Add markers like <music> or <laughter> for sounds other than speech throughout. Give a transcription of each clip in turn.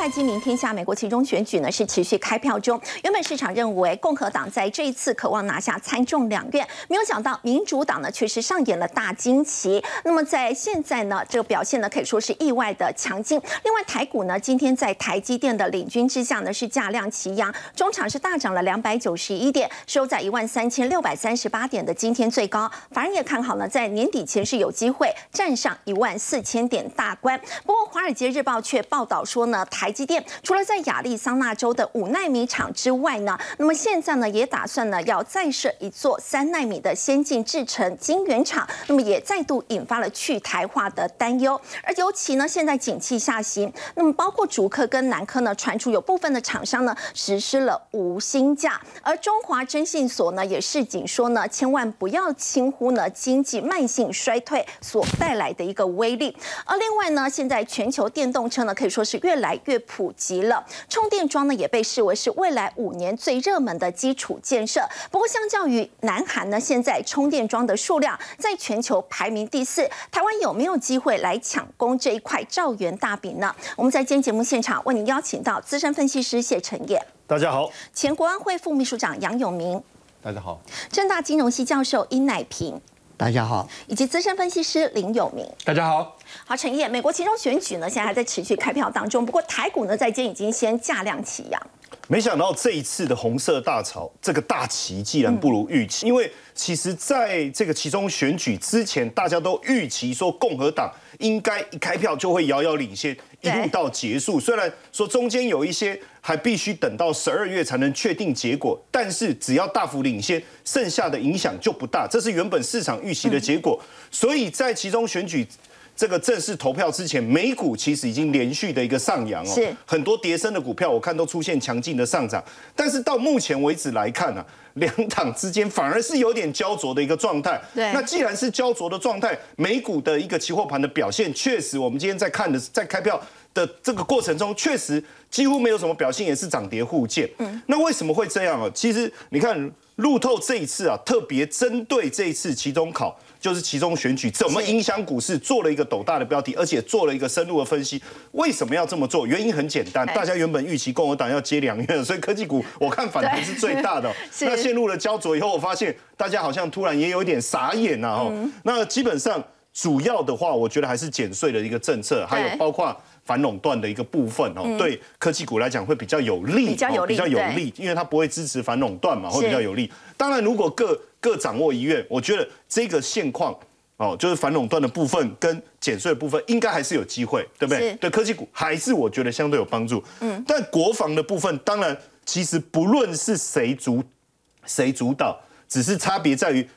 害今明天下，美国其中选举呢是持续开票中。原本市场认为共和党在这一次渴望拿下参众两院，没有想到民主党呢却是上演了大惊奇。那么在现在呢，这个表现呢可以说是意外的强劲。另外台股呢今天在台积电的领军之下呢是价量齐扬，中场是大涨了两百九十一点，收在一万三千六百三十八点的今天最高。反而也看好呢，在年底前是有机会站上一万四千点大关。不过华尔街日报却报道说呢。台积电除了在亚利桑那州的五纳米厂之外呢，那么现在呢也打算呢要再设一座三纳米的先进制程晶圆厂，那么也再度引发了去台化的担忧。而尤其呢现在景气下行，那么包括竹科跟南科呢传出有部分的厂商呢实施了无薪假，而中华征信所呢也示警说呢千万不要轻忽呢经济慢性衰退所带来的一个威力。而另外呢现在全球电动车呢可以说是越来越普及了，充电桩呢也被视为是未来五年最热门的基础建设。不过，相较于南韩呢，现在充电桩的数量在全球排名第四。台湾有没有机会来抢攻这一块兆元大饼呢？我们在今天节目现场为您邀请到资深分析师谢晨业，大家好；前国安会副秘书长杨永明，大家好；正大金融系教授殷乃平。大家好，以及资深分析师林有明，大家好，好，陈烨，美国其中选举呢，现在还在持续开票当中，不过台股呢，在今天已经先价量齐扬。没想到这一次的红色大潮，这个大旗既然不如预期，因为其实在这个其中选举之前，大家都预期说共和党应该一开票就会遥遥领先，一路到结束。虽然说中间有一些。还必须等到十二月才能确定结果，但是只要大幅领先，剩下的影响就不大。这是原本市场预期的结果。所以在其中选举这个正式投票之前，美股其实已经连续的一个上扬哦，是很多跌升的股票，我看都出现强劲的上涨。但是到目前为止来看呢，<laughs> 两党之间反而是有点焦灼的一个状态。对，那既然是焦灼的状态，美股的一个期货盘的表现，确实我们今天在看的在开票。的这个过程中，确实几乎没有什么表现，也是涨跌互见。嗯，那为什么会这样啊？其实你看路透这一次啊，特别针对这一次期中考，就是其中选举怎么影响股市，做了一个斗大的标题，而且做了一个深入的分析。为什么要这么做？原因很简单，大家原本预期共和党要接两院，所以科技股我看反弹是最大的。<laughs> 那陷入了焦灼以后，我发现大家好像突然也有点傻眼呐。哦，那基本上主要的话，我觉得还是减税的一个政策，还有包括。反垄断的一个部分哦，对科技股来讲会比较有利，比较有利，比较有利，因为它不会支持反垄断嘛，会比较有利。当然，如果各各掌握一院，我觉得这个现况哦，就是反垄断的部分跟减税的部分，应该还是有机会，对不对？对科技股还是我觉得相对有帮助。嗯，但国防的部分，当然其实不论是谁主谁主导，只是差别在于。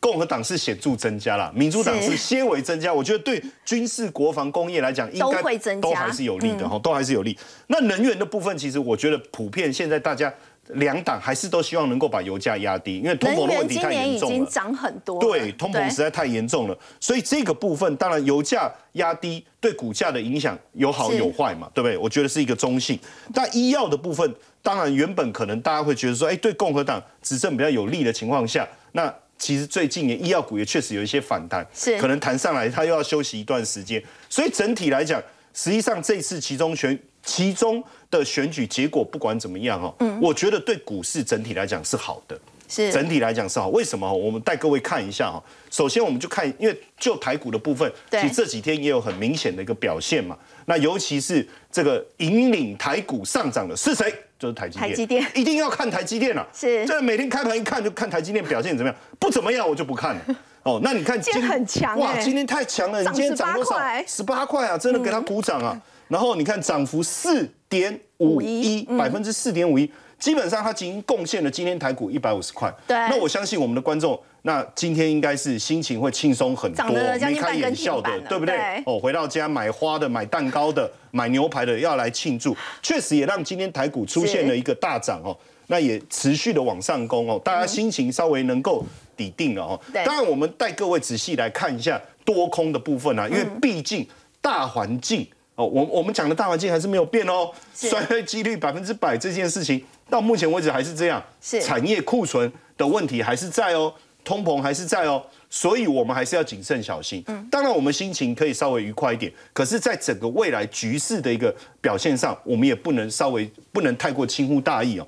共和党是显著增加了，民主党是些微增加。我觉得对军事、国防、工业来讲，应该都还是有利的哈，都还是有利。那能源的部分，其实我觉得普遍现在大家两党还是都希望能够把油价压低，因为通膨的问题太严重了。已经涨很多，对，通膨实在太严重了。所以这个部分，当然油价压低对股价的影响有好有坏嘛，对不对？我觉得是一个中性。但医药的部分，当然原本可能大家会觉得说，哎，对共和党执政比较有利的情况下，那。其实最近也医药股也确实有一些反弹，是可能弹上来，它又要休息一段时间。所以整体来讲，实际上这次其中选其中的选举结果不管怎么样哦，嗯，我觉得对股市整体来讲是好的，是整体来讲是好。为什么？我们带各位看一下哈。首先我们就看，因为就台股的部分，其实这几天也有很明显的一个表现嘛。那尤其是这个引领台股上涨的是谁？就是台积电，台积电一定要看台积电了。是，这每天开盘一看就看台积电表现怎么样，不怎么样我就不看了。哦，那你看今天很强，哇，今天太强了，你今天涨多少？十八块啊，真的给他鼓掌啊。然后你看涨幅四点五一，百分之四点五一。基本上它已经贡献了今天台股一百五十块。对，那我相信我们的观众，那今天应该是心情会轻松很多，眉开眼笑的，对不对？哦，回到家买花的、买蛋糕的、买牛排的要来庆祝，确实也让今天台股出现了一个大涨哦。那也持续的往上攻哦，大家心情稍微能够抵定了哦。当然，我们带各位仔细来看一下多空的部分啊，因为毕竟大环境哦，我我们讲的大环境还是没有变哦，衰退几率百分之百这件事情。到目前为止还是这样，是产业库存的问题还是在哦，通膨还是在哦，所以我们还是要谨慎小心。嗯当然我们心情可以稍微愉快一点，可是，在整个未来局势的一个表现上，我们也不能稍微不能太过轻忽大意哦。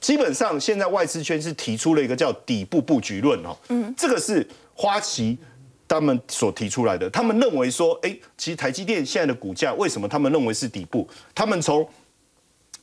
基本上，现在外资圈是提出了一个叫底部布局论哦，嗯，这个是花旗他们所提出来的。他们认为说，哎，其实台积电现在的股价为什么他们认为是底部？他们从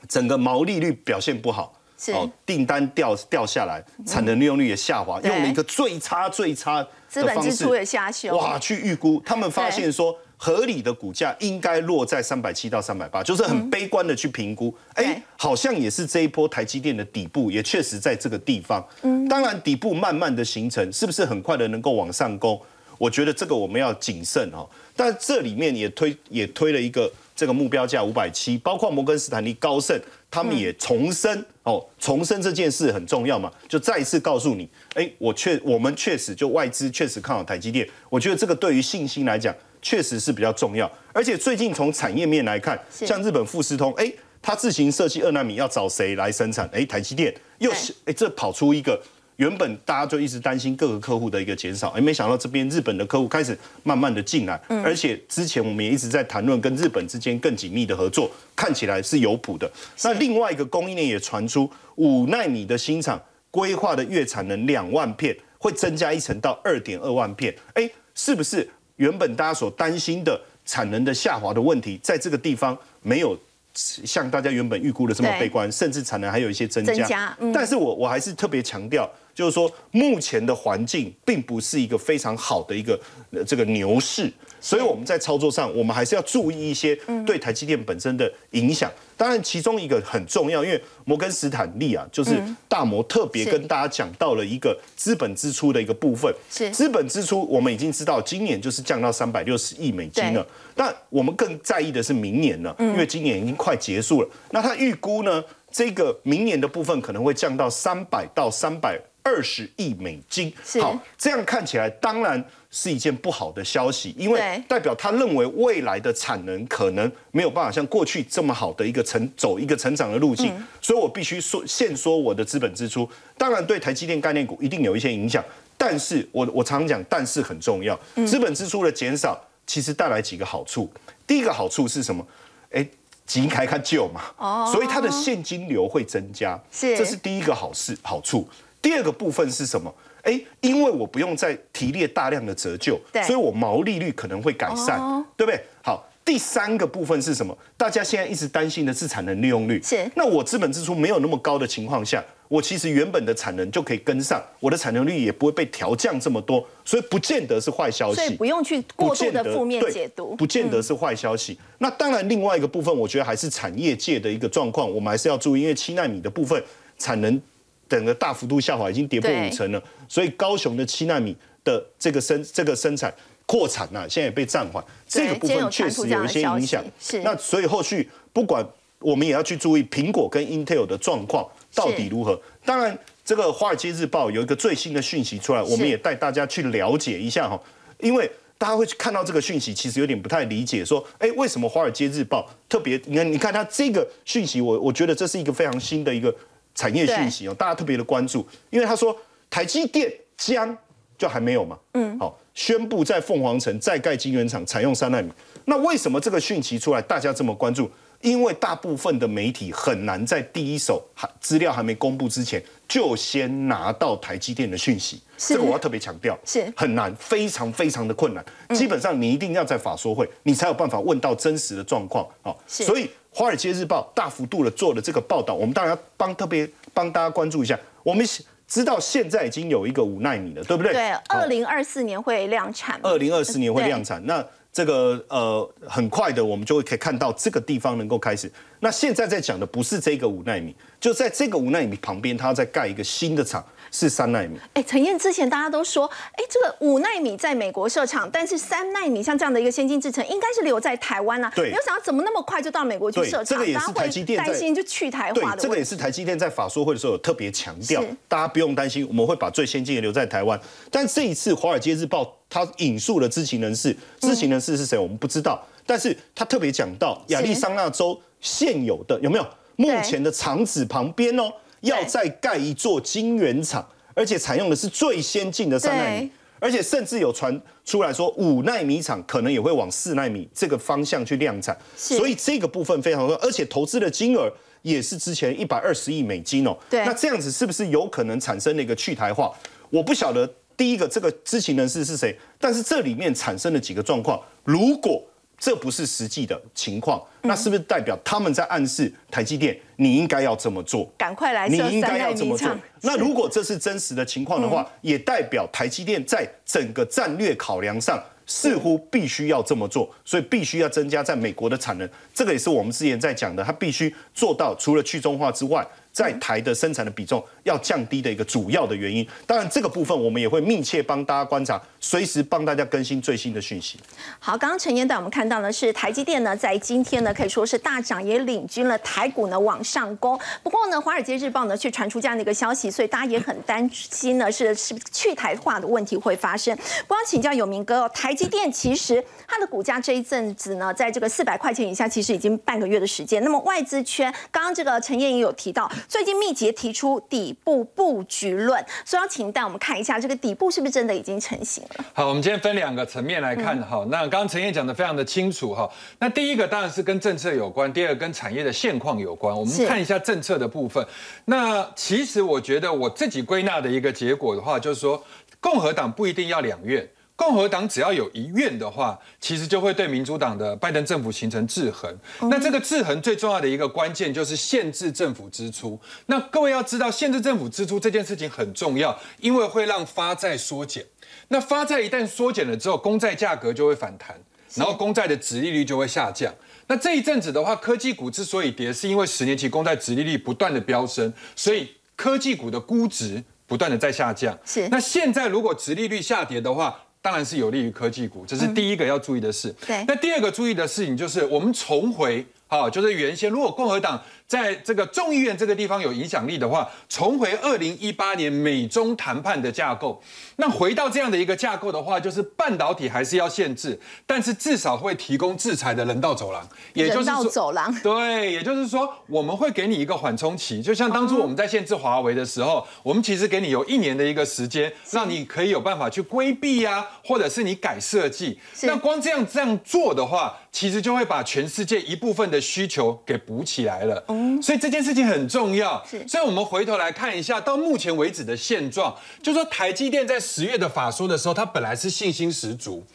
整个毛利率表现不好，哦，订单掉掉下来，产能利用率也下滑，用了一个最差最差资本支出也下修，哇，去预估，他们发现说。合理的股价应该落在三百七到三百八，就是很悲观的去评估。哎，好像也是这一波台积电的底部，也确实在这个地方。嗯，当然底部慢慢的形成，是不是很快的能够往上攻？我觉得这个我们要谨慎哦。但这里面也推也推了一个这个目标价五百七，包括摩根斯坦利、高盛他们也重申哦，重申这件事很重要嘛，就再一次告诉你，哎，我确我们确实就外资确实看好台积电。我觉得这个对于信心来讲。确实是比较重要，而且最近从产业面来看，像日本富士通，哎，它自行设计二纳米要找谁来生产？哎，台积电又是哎，这跑出一个原本大家就一直担心各个客户的一个减少，哎，没想到这边日本的客户开始慢慢的进来，而且之前我们也一直在谈论跟日本之间更紧密的合作，看起来是有谱的。那另外一个供应链也传出五纳米的新厂规划的月产能两万片，会增加一层到二点二万片，哎，是不是？原本大家所担心的产能的下滑的问题，在这个地方没有像大家原本预估的这么悲观，甚至产能还有一些增加。但是我我还是特别强调，就是说目前的环境并不是一个非常好的一个这个牛市。所以我们在操作上，我们还是要注意一些对台积电本身的影响。当然，其中一个很重要，因为摩根斯坦利啊，就是大摩特别跟大家讲到了一个资本支出的一个部分。是资本支出，我们已经知道今年就是降到三百六十亿美金了。那我们更在意的是明年了，因为今年已经快结束了。那他预估呢，这个明年的部分可能会降到三百到三百二十亿美金。好，这样看起来，当然。是一件不好的消息，因为代表他认为未来的产能可能没有办法像过去这么好的一个成走一个成长的路径，所以我必须说限缩我的资本支出。当然，对台积电概念股一定有一些影响，但是我我常讲，但是很重要，资本支出的减少其实带来几个好处。第一个好处是什么？哎，急开看旧嘛，所以它的现金流会增加，是这是第一个好事好处。第二个部分是什么？哎，因为我不用再提列大量的折旧，所以我毛利率可能会改善，对不对？好，第三个部分是什么？大家现在一直担心的是产能利用率。是，那我资本支出没有那么高的情况下，我其实原本的产能就可以跟上，我的产能率也不会被调降这么多，所以不见得是坏消息。所以不用去过度的负面解读，不见得是坏消息。那当然，另外一个部分，我觉得还是产业界的一个状况，我们还是要注意，因为七纳米的部分产能。整个大幅度下滑，已经跌破五成了。所以高雄的七纳米的这个生这个生产扩产呐，现在也被暂缓。这个部分确实有一些影响。是。那所以后续不管我们也要去注意苹果跟 Intel 的状况到底如何。当然，这个华尔街日报有一个最新的讯息出来，我们也带大家去了解一下哈。因为大家会去看到这个讯息，其实有点不太理解，说，哎，为什么华尔街日报特别？你看，你看它这个讯息，我我觉得这是一个非常新的一个。产业讯息哦，大家特别的关注，因为他说台积电将就还没有嘛，嗯，好，宣布在凤凰城再盖晶圆厂，采用三纳米。那为什么这个讯息出来，大家这么关注？因为大部分的媒体很难在第一手还资料还没公布之前，就先拿到台积电的讯息。这个我要特别强调，是很难，非常非常的困难。基本上你一定要在法说会，你才有办法问到真实的状况。好，所以。《华尔街日报》大幅度的做了这个报道，我们当然要帮特别帮大家关注一下。我们知道现在已经有一个五纳米了，对不对？对，二零二四年会量产。二零二四年会量产，那这个呃很快的，我们就会可以看到这个地方能够开始。那现在在讲的不是这个五纳米，就在这个五纳米旁边，它在盖一个新的厂。是三纳米。哎，陈燕之前大家都说，哎，这个五纳米在美国设厂，但是三纳米像这样的一个先进制程，应该是留在台湾啊。对。没有想到怎么那么快就到美国去设厂？这个也是台积电担心就去台化的。这个也是台积电在法说会的时候有特别强调，大家不用担心，我们会把最先进的留在台湾。但这一次《华尔街日报》它引述了知情人士，知情人士是谁我们不知道，但是他特别讲到亚利桑那州现有的有没有目前的厂址旁边哦，要再盖一座晶圆厂。而且采用的是最先进的三纳米，而且甚至有传出来说五纳米厂可能也会往四纳米这个方向去量产，所以这个部分非常重要，而且投资的金额也是之前一百二十亿美金哦。对，那这样子是不是有可能产生了一个去台化？我不晓得第一个这个知情人士是谁，但是这里面产生了几个状况，如果这不是实际的情况，那是不是代表他们在暗示台积电你应该要这么做？赶快来，你应该要这么做。那如果这是真实的情况的话，也代表台积电在整个战略考量上似乎必须要这么做，所以必须要增加在美国的产能。这个也是我们之前在讲的，它必须做到除了去中化之外。在台的生产的比重要降低的一个主要的原因，当然这个部分我们也会密切帮大家观察，随时帮大家更新最新的讯息。好，刚刚陈燕带我们看到呢，是台积电呢在今天呢可以说是大涨，也领军了台股呢往上攻。不过呢，华尔街日报呢却传出这样的一个消息，所以大家也很担心呢是是去台化的问题会发生。不要请教有明哥，台积电其实它的股价这一阵子呢，在这个四百块钱以下，其实已经半个月的时间。那么外资圈，刚刚这个陈燕也有提到。最近密集提出底部布局论，所以要请带我们看一下这个底部是不是真的已经成型了。好，我们今天分两个层面来看哈。那刚刚陈燕讲的非常的清楚哈。那第一个当然是跟政策有关，第二个跟产业的现况有关。我们看一下政策的部分。那其实我觉得我自己归纳的一个结果的话，就是说共和党不一定要两院。共和党只要有一院的话，其实就会对民主党的拜登政府形成制衡。那这个制衡最重要的一个关键就是限制政府支出。那各位要知道，限制政府支出这件事情很重要，因为会让发债缩减。那发债一旦缩减了之后，公债价格就会反弹，然后公债的值利率就会下降。那这一阵子的话，科技股之所以跌，是因为十年期公债值利率不断的飙升，所以科技股的估值不断的在下降。是。那现在如果值利率下跌的话，当然是有利于科技股，这是第一个要注意的事。对，那第二个注意的事情就是我们重回，啊，就是原先如果共和党。在这个众议院这个地方有影响力的话，重回二零一八年美中谈判的架构。那回到这样的一个架构的话，就是半导体还是要限制，但是至少会提供制裁的人道走廊。也就是道走廊。对，也就是说我们会给你一个缓冲期，就像当初我们在限制华为的时候，我们其实给你有一年的一个时间，让你可以有办法去规避呀，或者是你改设计。那光这样这样做的话，其实就会把全世界一部分的需求给补起来了。所以这件事情很重要，所以我们回头来看一下，到目前为止的现状，就说台积电在十月的法说的时候，它本来是信心十足，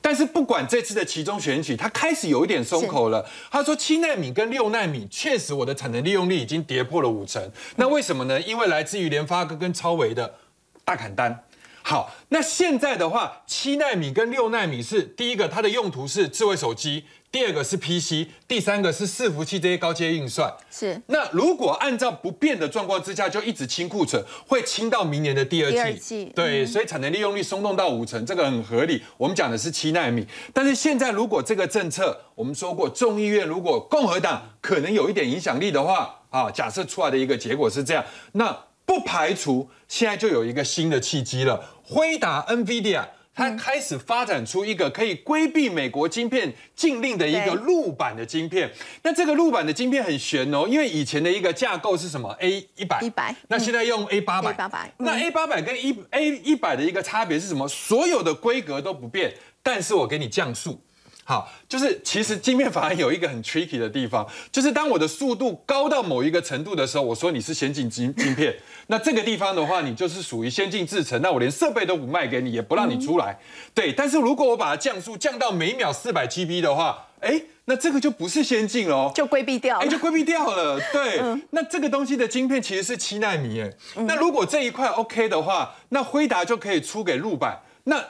但是不管这次的其中选举，它开始有一点松口了。他说七纳米跟六纳米，确实我的产能利用率已经跌破了五成。那为什么呢？因为来自于联发科跟超维的大砍单。好，那现在的话，七纳米跟六纳米是第一个，它的用途是智慧手机。第二个是 PC，第三个是伺服器这些高阶运算。是。那如果按照不变的状况之下，就一直清库存，会清到明年的第二季。第二季。对，所以产能利用率松动到五成，这个很合理。我们讲的是七纳米，但是现在如果这个政策，我们说过众议院如果共和党可能有一点影响力的话，啊，假设出来的一个结果是这样，那不排除现在就有一个新的契机了，辉达、NVIDIA。它开始发展出一个可以规避美国晶片禁令的一个路版的晶片。那这个路版的晶片很悬哦，因为以前的一个架构是什么？A 一百，一百。那现在用 A 八百，八百。那 A 八百跟一 A 一百的一个差别是什么？所有的规格都不变，但是我给你降速。好，就是其实晶片反而有一个很 tricky 的地方，就是当我的速度高到某一个程度的时候，我说你是先进晶晶片，那这个地方的话，你就是属于先进制程，那我连设备都不卖给你，也不让你出来。对，但是如果我把它降速降到每秒四百 G B 的话，哎，那这个就不是先进喽，就规避掉，哎，就规避掉了。对，那这个东西的晶片其实是七纳米，哎，那如果这一块 OK 的话，那辉达就可以出给陆版，那。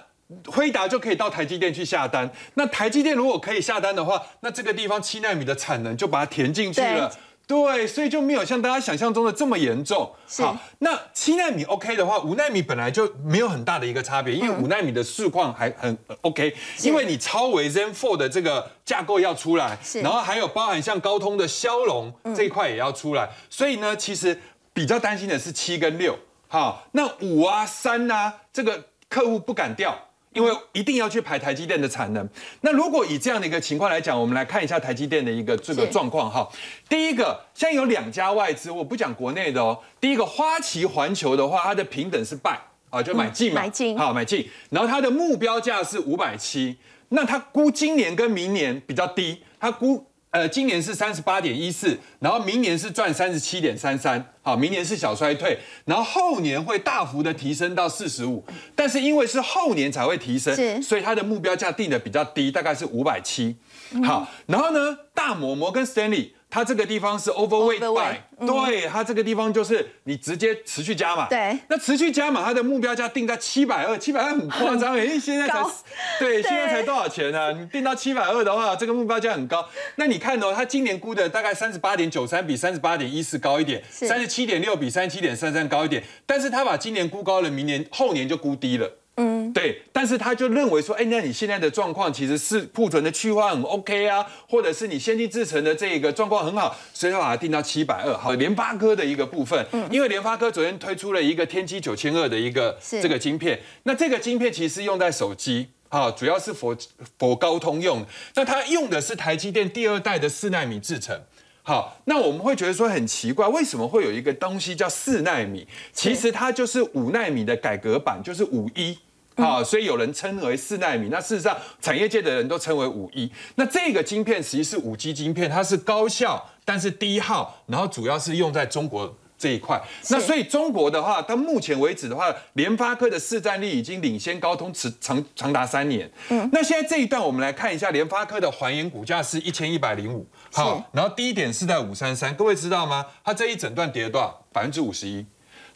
辉达就可以到台积电去下单，那台积电如果可以下单的话，那这个地方七纳米的产能就把它填进去了。对，所以就没有像大家想象中的这么严重。好，那七纳米 OK 的话，五纳米本来就没有很大的一个差别，因为五纳米的市况还很 OK，因为你超维 Zen Four 的这个架构要出来，然后还有包含像高通的骁龙这一块也要出来，所以呢，其实比较担心的是七跟六。好，那五啊三啊，这个客户不敢调。因为一定要去排台积电的产能。那如果以这样的一个情况来讲，我们来看一下台积电的一个这个是状况哈。第一个，现在有两家外资，我不讲国内的哦。第一个花旗环球的话，它的平等是 buy 啊，就买进嘛，买进好买进。然后它的目标价是五百七，那它估今年跟明年比较低，它估。呃，今年是三十八点一四，然后明年是赚三十七点三三，好，明年是小衰退，然后后年会大幅的提升到四十五，但是因为是后年才会提升，所以它的目标价定的比较低，大概是五百七。好，然后呢，大摩摩根 Stanley 它这个地方是 overweight Overweight，buy，对，它这个地方就是你直接持续加码，对。那持续加码，它的目标价定在七百二，七百二很夸张哎，因为现在才高。<laughs> 对，现在才多少钱呢、你定到七百二的话，这个目标价很高。那你看哦，它今年估的大概三十八点九三，比三十八点一四高一点，是。三十七点六比三十七点三三高一点。但是他把今年估高了，明年后年就估低了。嗯，对，但是他就认为说，哎，那你现在的状况其实是库存的去化很 OK 啊，或者是你先进制程的这个状况很好，所以他把它定到七百二。好，联发科的一个部分，因为联发科昨天推出了一个天玑九千二的一个这个晶片，那这个晶片其实用在手机。啊，主要是否否高通用，那它用的是台积电第二代的四纳米制程。好，那我们会觉得说很奇怪，为什么会有一个东西叫四纳米？其实它就是五纳米的改革版，就是五一。好，所以有人称为四纳米。那事实上，产业界的人都称为五一。那这个晶片实际是五 G 晶片，它是高效，但是低耗，然后主要是用在中国这一块。那所以中国的话，到目前为止的话，联发科的市占率已经领先高通持长长达三年。嗯，那现在这一段我们来看一下，联发科的还原股价是一千一百零五，好，然后低点是在五三三，各位知道吗？它这一整段跌了多少？百分之五十一。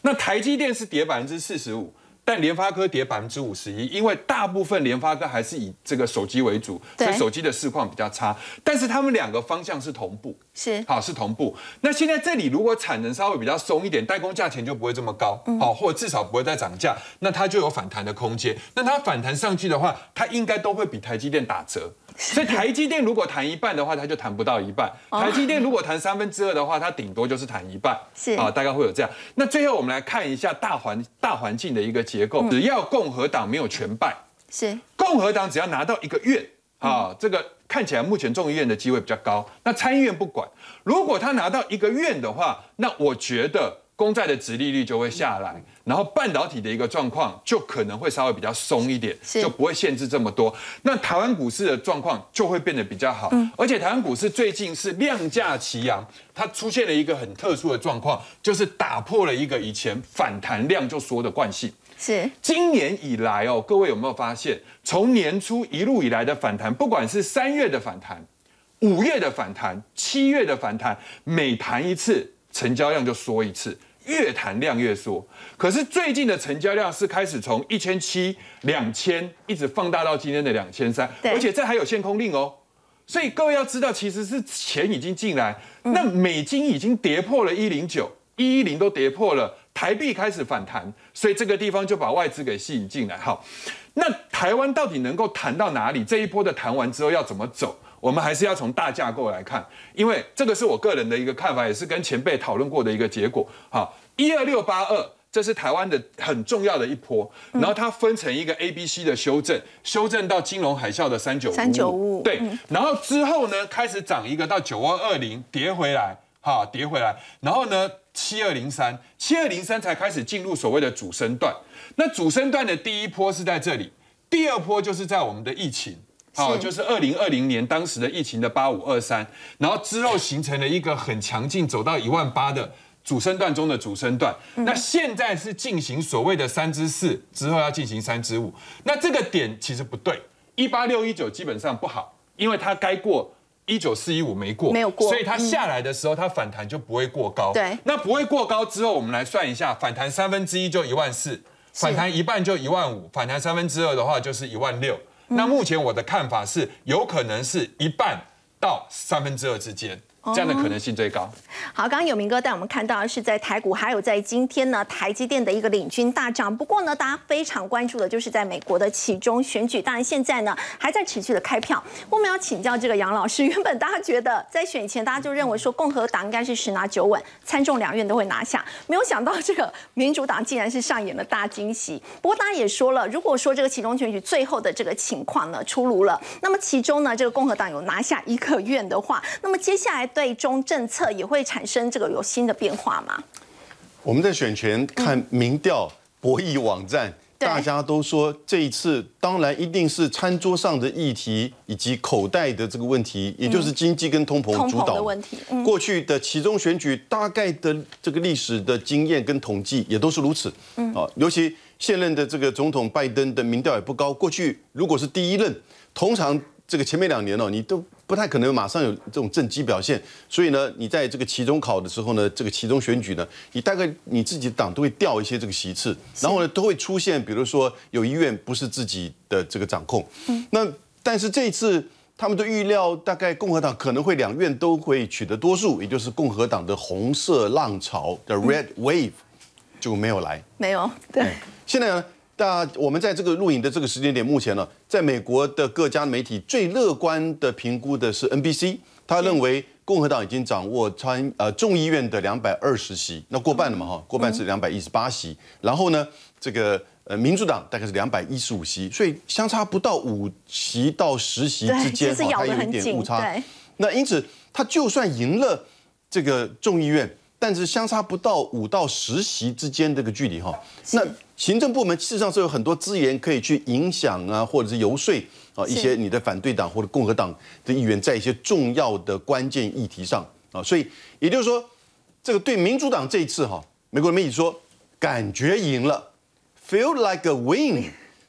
那台积电是跌百分之四十五。但联发科跌百分之五十一，因为大部分联发科还是以这个手机为主，所以手机的市况比较差。但是他们两个方向是同步，是。好是同步。那现在这里如果产能稍微比较松一点，代工价钱就不会这么高，好，或者至少不会再涨价，那它就有反弹的空间。那它反弹上去的话，它应该都会比台积电打折。所以台积电如果谈一半的话，它就谈不到一半；台积电如果谈三分之二的话，它顶多就是谈一半。是。啊，大概会有这样。那最后我们来看一下大环大环境的一个结构，只要共和党没有全败，是。共和党只要拿到一个院，啊，这个看起来目前众议院的机会比较高。那参议院不管，如果他拿到一个院的话，那我觉得公债的殖利率就会下来，然后半导体的一个状况就可能会稍微比较松一点，就不会限制这么多。那台湾股市的状况就会变得比较好，而且台湾股市最近是量价齐扬，它出现了一个很特殊的状况，就是打破了一个以前反弹量就缩的惯性。是今年以来哦，各位有没有发现，从年初一路以来的反弹，不管是三月的反弹、五月的反弹、七月的反弹，每弹一次，成交量就缩一次，越弹量越缩。可是最近的成交量是开始从一千七、两千，一直放大到今天的两千三，而且这还有限空令哦。所以各位要知道，其实是钱已经进来，那美金已经跌破了一零九，一一零都跌破了，台币开始反弹，所以这个地方就把外资给吸引进来。好，那台湾到底能够谈到哪里？这一波的谈完之后要怎么走？我们还是要从大架构来看，因为这个是我个人的一个看法，也是跟前辈讨论过的一个结果。好，一二六八二。这是台湾的很重要的一波，然后它分成一个 A、B、C 的修正，修正到金融海啸的三九三九五对，然后之后呢开始涨一个到九二二零，跌回来，哈，跌回来，然后呢七二零三，七二零三才开始进入所谓的主升段。那主升段的第一波是在这里，第二波就是在我们的疫情。好，就是二零二零年当时的疫情的八五二三，然后之后形成了一个很强劲，走到一万八的主升段中的主升段。那现在是进行所谓的三之四，之后要进行三之五。那这个点其实不对，一八六一九基本上不好，因为它该过。一九四一五没过，没有过所以它下来的时候，它反弹就不会过高。对那不会过高之后，我们来算一下，反弹三分之一就一万四，反弹一半就一万五，反弹三分之二的话就是一万六。那目前我的看法是，有可能是一半到三分之二之间。这样的可能性最高。好，刚刚有明哥带我们看到的是在台股，还有在今天呢，台积电的一个领军大涨。不过呢，大家非常关注的就是在美国的其中选举，当然现在呢还在持续的开票。我们要请教这个杨老师，原本大家觉得在选前大家就认为说共和党应该是十拿九稳，参众两院都会拿下，没有想到这个民主党竟然是上演了大惊喜。不过大家也说了，如果说这个其中选举最后的这个情况呢出炉了，那么其中呢这个共和党有拿下一个院的话，那么接下来对中政策也会产生这个有新的变化吗？我们在选前看民调博弈网站，对大家都说这一次当然一定是餐桌上的议题以及口袋的这个问题，也就是经济跟通膨主导的问题，嗯，过去的其中选举大概的这个历史的经验跟统计也都是如此。嗯，啊，尤其现任的这个总统拜登的民调也不高。过去如果是第一任，通常这个前面两年哦，你都不太可能马上有这种政绩表现。所以呢，你在这个期中考的时候呢，这个期中选举呢，你大概你自己的党都会掉一些这个席次，然后呢都会出现，比如说有医院不是自己的这个掌控。嗯，那但是这一次。他们都预料，大概共和党可能会两院都会取得多数，也就是共和党的红色浪潮的 Red Wave 就没有来。没有，对，现在呢，大我们在这个录影的这个时间点，目前呢，在美国的各家媒体最乐观的评估的是 NBC，他认为共和党已经掌握参呃众议院的两百二十席，那过半了嘛哈，过半是两百一十八席，然后呢，这个呃民主党大概是两百一十五席，所以相差不到五席到十席之间哈，它有一点误差。那因此，他就算赢了这个众议院，但是相差不到五到十席之间这个距离哈。那行政部门事实上是有很多资源可以去影响啊，或者是游说啊一些你的反对党或者共和党的议员在一些重要的关键议题上啊。所以也就是说，这个对民主党这一次哈，美国的媒体说感觉赢了，feel like a win。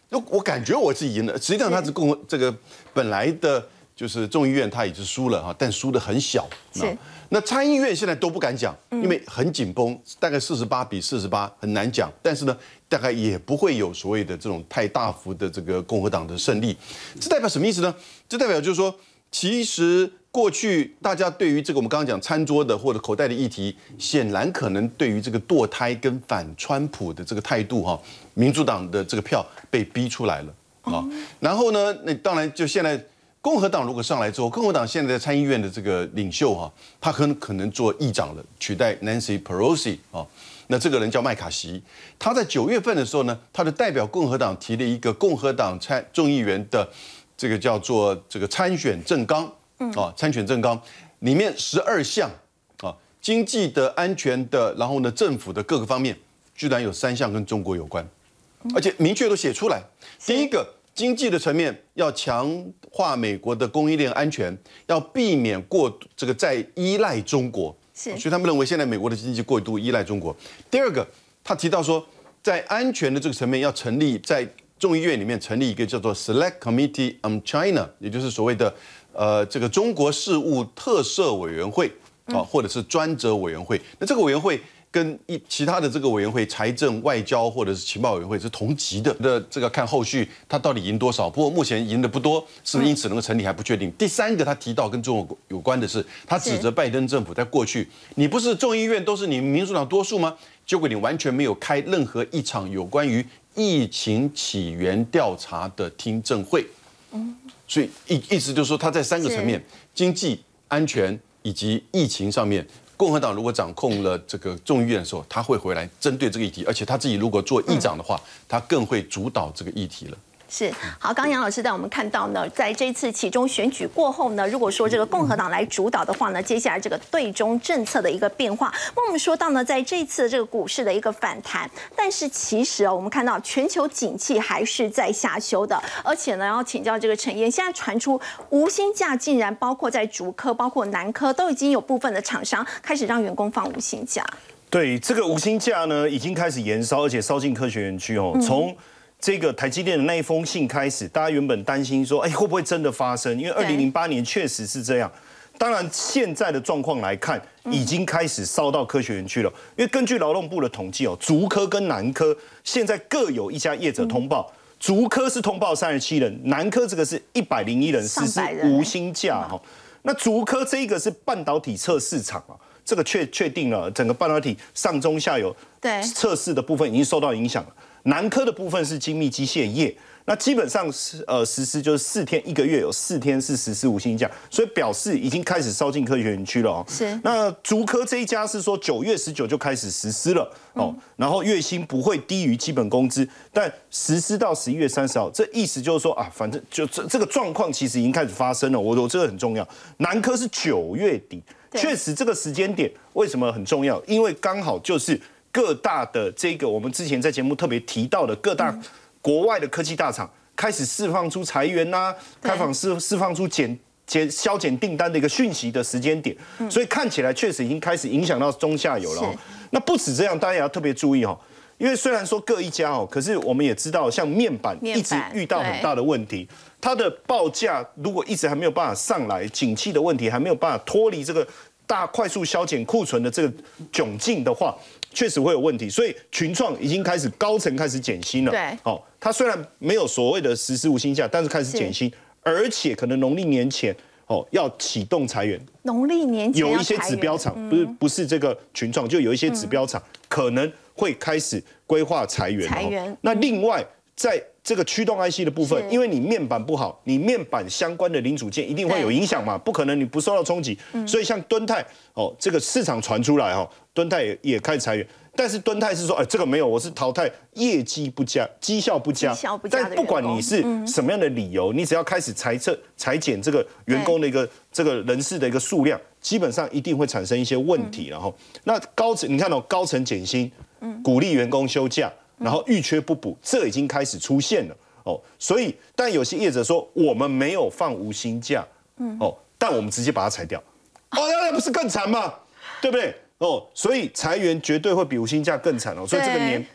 我我感觉我是赢了，实际上他是共和这个本来的就是众议院他也是输了哈，但输的很小。是啊那参议院现在都不敢讲，因为很紧绷，大概四十八比四十八很难讲。但是呢，大概也不会有所谓的这种太大幅的这个共和党的胜利。这代表什么意思呢？这代表就是说，其实过去大家对于这个我们刚刚讲餐桌的或者口袋的议题，显然可能对于这个堕胎跟反川普的这个态度哈，民主党的这个票被逼出来了啊。然后呢，那当然就现在。共和党如果上来之后，共和党现在在参议院的这个领袖哈、他很可能做议长了，取代 Nancy Pelosi 啊、那这个人叫麦卡锡，他在九月份的时候呢，他的代表共和党提了一个共和党参众议员的这个叫做这个参选政纲啊，参选政纲里面十二项啊，经济的、安全的，然后呢，政府的各个方面，居然有三项跟中国有关，而且明确都写出来。第一个，经济的层面要强化美国的供应链安全，要避免过这个再依赖中国。是所以他们认为现在美国的经济过度依赖中国。第二个，他提到说，在安全的这个层面要成立在众议院里面成立一个叫做 Select Committee on China，也就是所谓的呃这个中国事务特设委员会啊，或者是专责委员会。那这个委员会。跟一其他的这个委员会，财政、外交或者是情报委员会是同级的。那这个看后续他到底赢多少，不过目前赢的不多，是不是因此能够成立还不确定。第三个他提到跟中国有关的是，他指责拜登政府在过去，你不是众议院都是你们民主党多数吗？结果你完全没有开任何一场有关于疫情起源调查的听证会。所以意意思就是说，他在三个层面：经济、安全以及疫情上面。共和党如果掌控了这个众议院的时候，他会回来针对这个议题，而且他自己如果做议长的话，他更会主导这个议题了。是好，刚刚杨老师带我们看到呢，在这一次其中选举过后呢，如果说这个共和党来主导的话呢，接下来这个对中政策的一个变化。那我们说到呢，在这一次的这个股市的一个反弹，但是其实哦，我们看到全球景气还是在下修的，而且呢，要请教这个陈燕，现在传出无薪假竟然包括在竹科、包括南科都已经有部分的厂商开始让员工放无薪假。对这个无薪假呢，已经开始延烧，而且烧进科学园区哦。从这个台积电的那一封信开始，大家原本担心说，哎，会不会真的发生？因为二零零八年确实是这样。当然，现在的状况来看，已经开始烧到科学园区了。因为根据劳动部的统计哦，竹科跟南科现在各有一家业者通报，竹科是通报三十七人，南科这个是一百零一人实施无薪假哈。那竹科这一个是半导体测试厂啊，这个确确定了整个半导体上中下游对测试的部分已经受到影响了。南科的部分是精密机械业，那基本上是呃实施就是四天一个月有四天是实施无薪假，所以表示已经开始烧进科学园区了哦。是那竹科这一家是说九月十九就开始实施了哦，然后月薪不会低于基本工资，但实施到十一月三十号，这意思就是说啊，反正就这这个状况其实已经开始发生了，我我这个很重要。南科是九月底，确实这个时间点为什么很重要？因为刚好就是各大的这个我们之前在节目特别提到的各大国外的科技大厂开始释放出裁员呐、对。开放释释放出减减削减订单的一个讯息的时间点，所以看起来确实已经开始影响到中下游了。那不止这样，大家也要特别注意哦。因为虽然说各一家哦，可是我们也知道，像面板一直遇到很大的问题，它的报价如果一直还没有办法上来，景气的问题还没有办法脱离这个大快速消减库存的这个窘境的话，确实会有问题。所以群创已经开始高层开始减薪了。对哦，它虽然没有所谓的实施无薪假，但是开始减薪，而且可能农历年前哦要启动裁员。农历年前有一些指标厂，不是不是这个群创，就有一些指标厂可能会开始规划裁员、哦。裁员那另外，在这个驱动 IC 的部分，因为你面板不好，你面板相关的零组件一定会有影响嘛，不可能你不受到冲击。所以像敦泰哦，这个市场传出来哦，敦泰也也开始裁员。但是敦泰是说，哎，这个没有，我是淘汰业绩不佳、绩效不佳。但不管你是什么样的理由，你只要开始裁撤、裁减这个员工的一个这个人事的一个数量，基本上一定会产生一些问题。然后，那高层你看到、高层减薪，鼓励员工休假，然后预缺不补，这已经开始出现了。哦，所以但有些业者说我们没有放无薪假，哦，但我们直接把它裁掉，哦，那那不是更惨吗？对不对？哦，所以裁员绝对会比无薪假更惨哦。所以这个年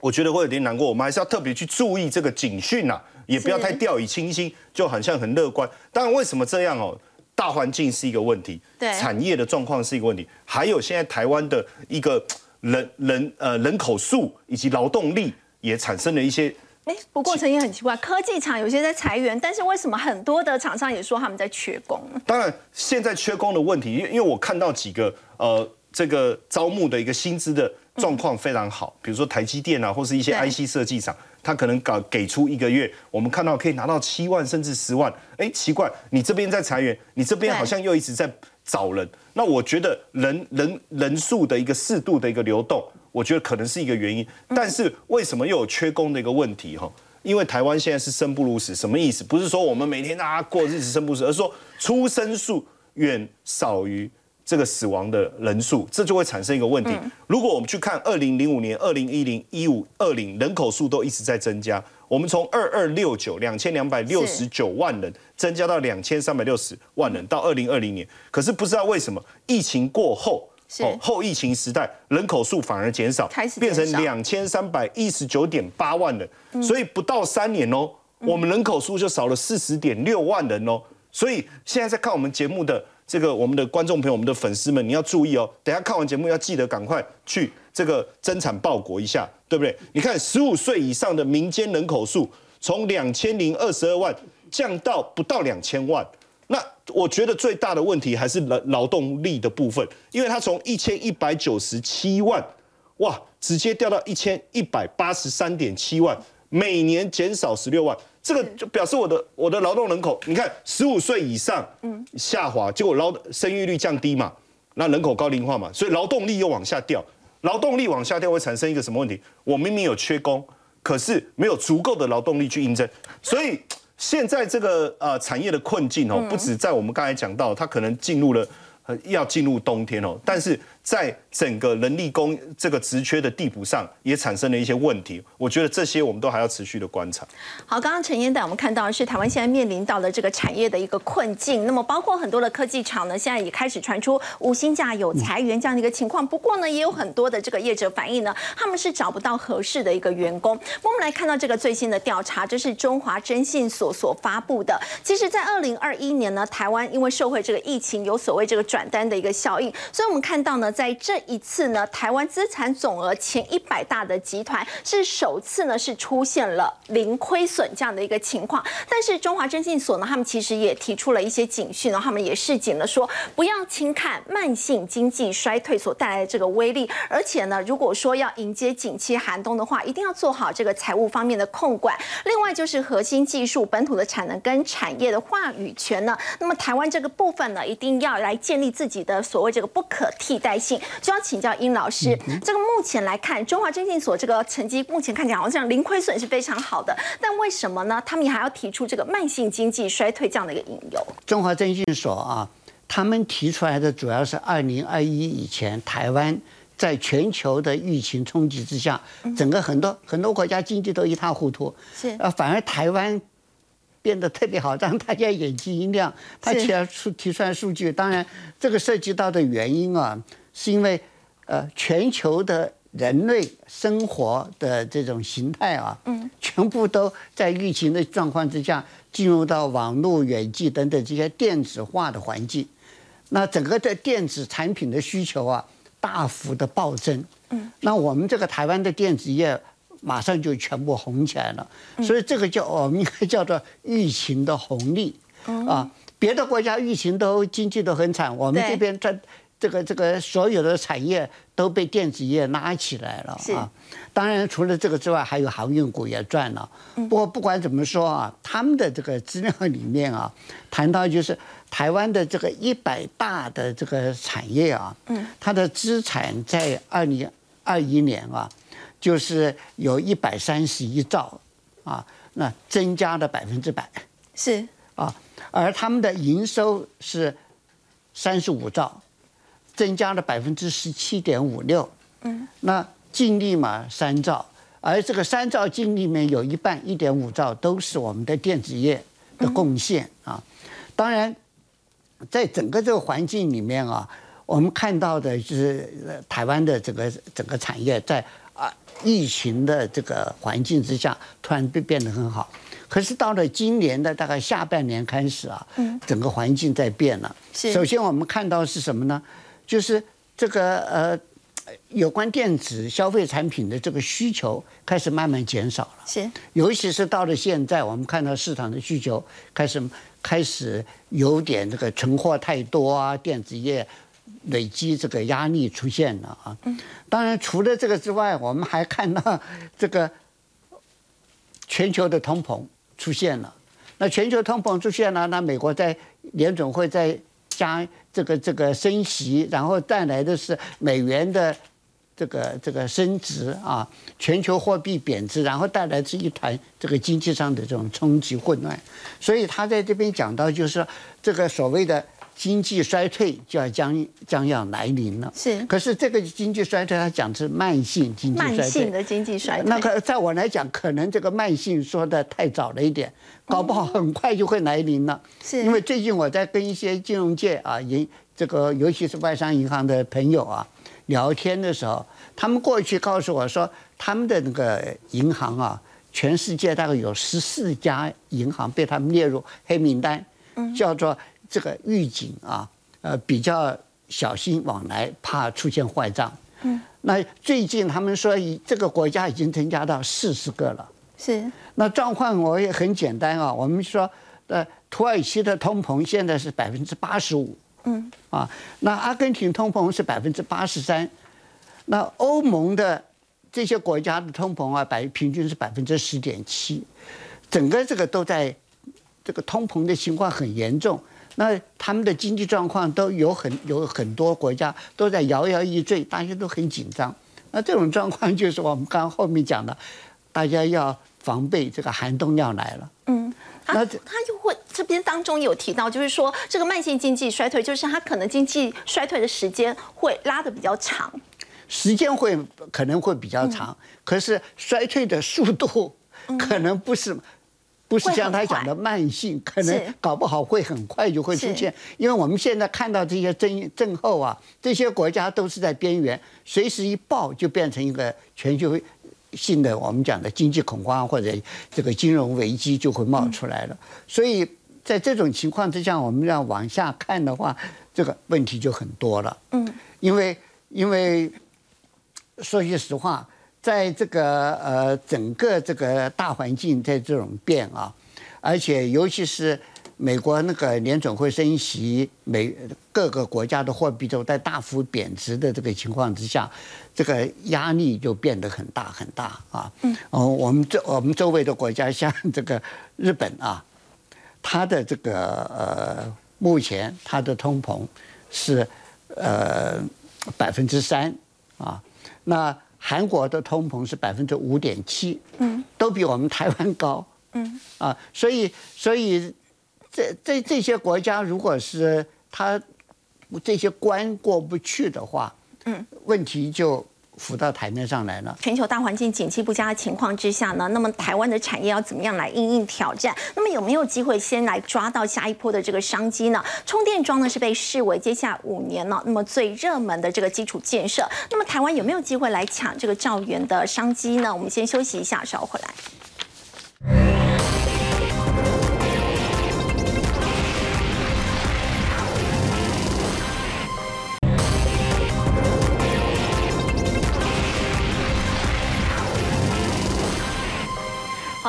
我觉得会有点难过，我们还是要特别去注意这个警讯呐，也不要太掉以轻心，就好像很乐观。当然，为什么这样哦？大环境是一个问题，对产业的状况是一个问题，还有现在台湾的一个人人呃人口数以及劳动力也产生了一些哎，不过陈也很奇怪，科技厂有些在裁员，但是为什么很多的厂商也说他们在缺工呢？当然，现在缺工的问题，因为因为我看到几个呃，这个招募的一个薪资的状况非常好，比如说台积电啊，或是一些 IC 设计厂，他可能搞给出一个月，我们看到可以拿到七万甚至十万。哎，奇怪，你这边在裁员，你这边好像又一直在找人。那我觉得人人人数的一个适度的一个流动，我觉得可能是一个原因。但是为什么又有缺工的一个问题？哈？因为台湾现在是生不如死，什么意思？不是说我们每天大家过日子生不如死，而是说出生数远少于这个死亡的人数，这就会产生一个问题。如果我们去看二零零五年、二零一零、一五、二零人口数都一直在增加，我们从二二六九两千两百六十九万人增加到两千三百六十万人，到二零二零年，可是不知道为什么疫情过后。哦，后疫情时代人口数反而减少，变成两千三百一十九点八万人，所以不到三年哦，我们人口数就少了四十点六万人哦。所以现在在看我们节目的这个我们的观众朋友、我们的粉丝们，你要注意哦，等下看完节目要记得赶快去这个增产报国一下，对不对？你看十五岁以上的民间人口数从两千零二十二万降到不到两千万。那我觉得最大的问题还是劳劳动力的部分，因为它从一千一百九十七万，哇，直接掉到一千一百八十三点七万，每年减少十六万，这个就表示我的我的劳动人口，你看十五岁以上，嗯，下滑，结果劳生育率降低嘛，那人口高龄化嘛，所以劳动力又往下掉，劳动力往下掉会产生一个什么问题？我明明有缺工，可是没有足够的劳动力去应征，所以。现在这个呃产业的困境哦，不止在我们刚才讲到，它可能进入了呃要进入冬天哦，但是在整个人力工这个职缺的地步上，也产生了一些问题。我觉得这些我们都还要持续的观察。好，刚刚陈燕带我们看到的是台湾现在面临到的这个产业的一个困境。那么包括很多的科技厂呢，现在也开始传出无薪假有裁员这样的一个情况。不过呢，也有很多的这个业者反映呢，他们是找不到合适的一个员工。我们来看到这个最新的调查，这是中华征信所所发布的。其实，在二零二一年呢，台湾因为社会这个疫情，有所谓这个转单的一个效应，所以我们看到呢，在这一次呢，台湾资产总额前一百大的集团是首次呢是出现了零亏损这样的一个情况。但是中华征信所呢，他们其实也提出了一些警讯呢，他们也示警了，说不要轻看慢性经济衰退所带来的这个威力，而且呢，如果说要迎接景气寒冬的话，一定要做好这个财务方面的控管。另外就是核心技术、本土的产能跟产业的话语权呢，那么台湾这个部分呢，一定要来建立自己的所谓这个不可替代性。就要请教殷老师，这个目前来看，中华征信所这个成绩目前看起来好像零亏损是非常好的，但为什么呢？他们也还要提出这个慢性经济衰退这样的一个引诱？中华征信所啊，他们提出来的主要是二零二一以前，台湾在全球的疫情冲击之下，整个很多很多国家经济都一塌糊涂，是啊，反而台湾变得特别好，让大家眼睛一亮。他提出提出来数据，当然这个涉及到的原因啊，是因为呃全球的人类生活的这种形态啊，嗯，全部都在疫情的状况之下，进入到网络、远距等等这些电子化的环境，那整个的电子产品的需求啊，大幅的暴增。嗯，那我们这个台湾的电子业。马上就全部红起来了，所以这个叫我们应该叫做疫情的红利啊。别的国家疫情都经济都很惨，我们这边这这个这个所有的产业都被电子业拉起来了啊。当然除了这个之外，还有航运股也赚了。不过不管怎么说啊，他们的这个资料里面啊，谈到就是台湾的这个一百大的这个产业啊，嗯，它的资产在二零二一年啊。就是有一百三十一兆，啊，那增加了百分之百，是啊，而他们的营收是三十五兆，增加了百分之十七点五六，嗯，那净利嘛三兆，而这个三兆净利里面有一半一点五兆都是我们的电子业的贡献啊，当然，在整个这个环境里面啊，我们看到的就是台湾的整个整个产业在。啊，疫情的这个环境之下，突然变变得很好。可是到了今年的大概下半年开始啊，嗯，整个环境在变了。是，首先我们看到是什么呢？就是这个呃，有关电子消费产品的这个需求开始慢慢减少了。是，尤其是到了现在，我们看到市场的需求开始开始有点这个存货太多啊，电子业。累积这个压力出现了啊，当然除了这个之外，我们还看到 <laughs> 这个全球的通膨出现了。那全球通膨出现了，那美国在联总会在加这个这个升息，然后带来的是美元的这个这个升值啊，全球货币贬值，然后带来这一团这个经济上的这种冲击混乱。所以他在这边讲到，就是这个所谓的。经济衰退就要将将要来临了，是。可是这个经济衰退，它讲是慢性经济衰退。慢性的经济衰退。那个在我来讲，可能这个慢性说的太早了一点，搞不好很快就会来临了。是。因为最近我在跟一些金融界啊，银这个尤其是外商银行的朋友啊聊天的时候，他们过去告诉我说，他们的那个银行啊，全世界大概有十四家银行被他们列入黑名单，叫做。这个预警啊，呃，比较小心往来，怕出现坏账。嗯，那最近他们说，这个国家已经增加到四十个了。是。那状况我也很简单啊，我们说，呃，土耳其的通膨现在是百分之八十五。嗯。啊，那阿根廷通膨是百分之八十三，那欧盟的这些国家的通膨啊，百平均是百分之十点七，整个这个都在这个通膨的情况很严重。那他们的经济状况都有很有很多国家都在摇摇欲坠，大家都很紧张。那这种状况就是我们刚刚后面讲的，大家要防备这个寒冬要来了。嗯，那他又会这边当中有提到，就是说这个慢性经济衰退，就是它可能经济衰退的时间会拉的比较长，时间会可能会比较长，可是衰退的速度可能不是。不是像他讲的慢性，可能搞不好会很快就会出现。因为我们现在看到这些症症候啊，这些国家都是在边缘，随时一爆就变成一个全球性的我们讲的经济恐慌或者这个金融危机就会冒出来了。所以在这种情况之下，我们要往下看的话，这个问题就很多了。嗯，因为因为说句实话，在这个呃整个这个大环境在这种变啊，而且尤其是美国那个联准会升息，美各个国家的货币都在大幅贬值的这个情况之下，这个压力就变得很大很大啊。嗯。哦，我们这我们周围的国家像这个日本啊，它的这个呃目前它的通膨是呃百分之三啊，那韩国的通膨是百分之五点七，嗯，都比我们台湾高，嗯。啊，所以所以这这这些国家如果是他这些关过不去的话，嗯，问题就浮到台面上来了。全球大环境景气不佳的情况之下呢，那么台湾的产业要怎么样来应应挑战？那么有没有机会先来抓到下一波的这个商机呢？充电桩呢是被视为接下来五年呢，那么最热门的这个基础建设。那么台湾有没有机会来抢这个兆元的商机呢？我们先休息一下，稍后回来。